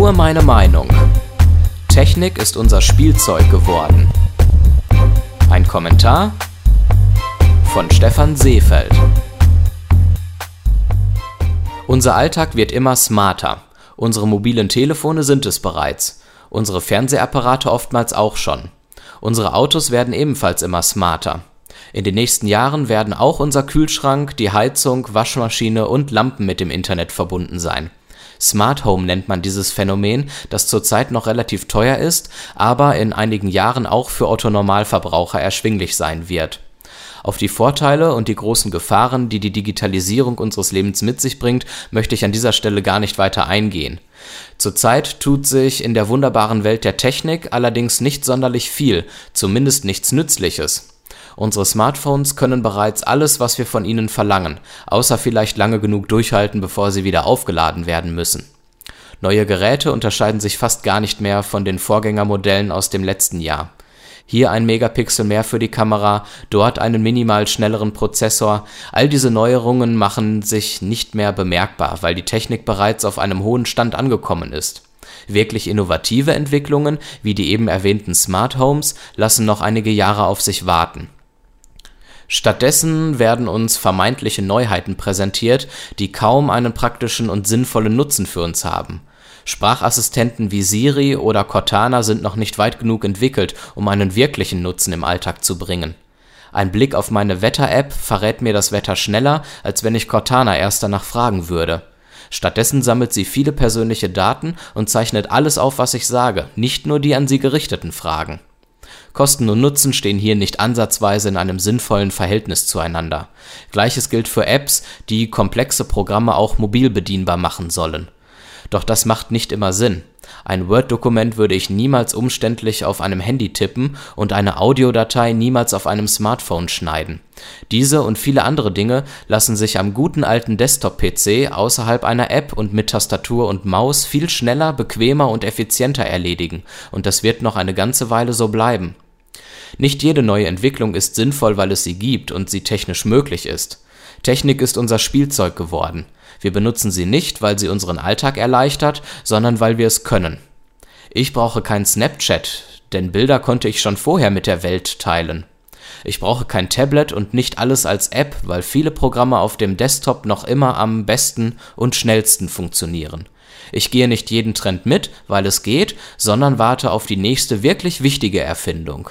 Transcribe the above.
Nur meine Meinung. Technik ist unser Spielzeug geworden. Ein Kommentar von Stefan Seefeld. Unser Alltag wird immer smarter. Unsere mobilen Telefone sind es bereits. Unsere Fernsehapparate oftmals auch schon. Unsere Autos werden ebenfalls immer smarter. In den nächsten Jahren werden auch unser Kühlschrank, die Heizung, Waschmaschine und Lampen mit dem Internet verbunden sein. Smart Home nennt man dieses Phänomen, das zurzeit noch relativ teuer ist, aber in einigen Jahren auch für Otto-Normalverbraucher erschwinglich sein wird. Auf die Vorteile und die großen Gefahren, die die Digitalisierung unseres Lebens mit sich bringt, möchte ich an dieser Stelle gar nicht weiter eingehen. Zurzeit tut sich in der wunderbaren Welt der Technik allerdings nicht sonderlich viel, zumindest nichts Nützliches. Unsere Smartphones können bereits alles, was wir von ihnen verlangen, außer vielleicht lange genug durchhalten, bevor sie wieder aufgeladen werden müssen. Neue Geräte unterscheiden sich fast gar nicht mehr von den Vorgängermodellen aus dem letzten Jahr. Hier ein Megapixel mehr für die Kamera, dort einen minimal schnelleren Prozessor. All diese Neuerungen machen sich nicht mehr bemerkbar, weil die Technik bereits auf einem hohen Stand angekommen ist. Wirklich innovative Entwicklungen, wie die eben erwähnten Smart Homes, lassen noch einige Jahre auf sich warten. Stattdessen werden uns vermeintliche Neuheiten präsentiert, die kaum einen praktischen und sinnvollen Nutzen für uns haben. Sprachassistenten wie Siri oder Cortana sind noch nicht weit genug entwickelt, um einen wirklichen Nutzen im Alltag zu bringen. Ein Blick auf meine Wetter-App verrät mir das Wetter schneller, als wenn ich Cortana erst danach fragen würde. Stattdessen sammelt sie viele persönliche Daten und zeichnet alles auf, was ich sage, nicht nur die an sie gerichteten Fragen. Kosten und Nutzen stehen hier nicht ansatzweise in einem sinnvollen Verhältnis zueinander. Gleiches gilt für Apps, die komplexe Programme auch mobil bedienbar machen sollen. Doch das macht nicht immer Sinn. Ein Word-Dokument würde ich niemals umständlich auf einem Handy tippen und eine Audiodatei niemals auf einem Smartphone schneiden. Diese und viele andere Dinge lassen sich am guten alten Desktop-PC außerhalb einer App und mit Tastatur und Maus viel schneller, bequemer und effizienter erledigen, und das wird noch eine ganze Weile so bleiben. Nicht jede neue Entwicklung ist sinnvoll, weil es sie gibt und sie technisch möglich ist. Technik ist unser Spielzeug geworden. Wir benutzen sie nicht, weil sie unseren Alltag erleichtert, sondern weil wir es können. Ich brauche kein Snapchat, denn Bilder konnte ich schon vorher mit der Welt teilen. Ich brauche kein Tablet und nicht alles als App, weil viele Programme auf dem Desktop noch immer am besten und schnellsten funktionieren. Ich gehe nicht jeden Trend mit, weil es geht, sondern warte auf die nächste wirklich wichtige Erfindung.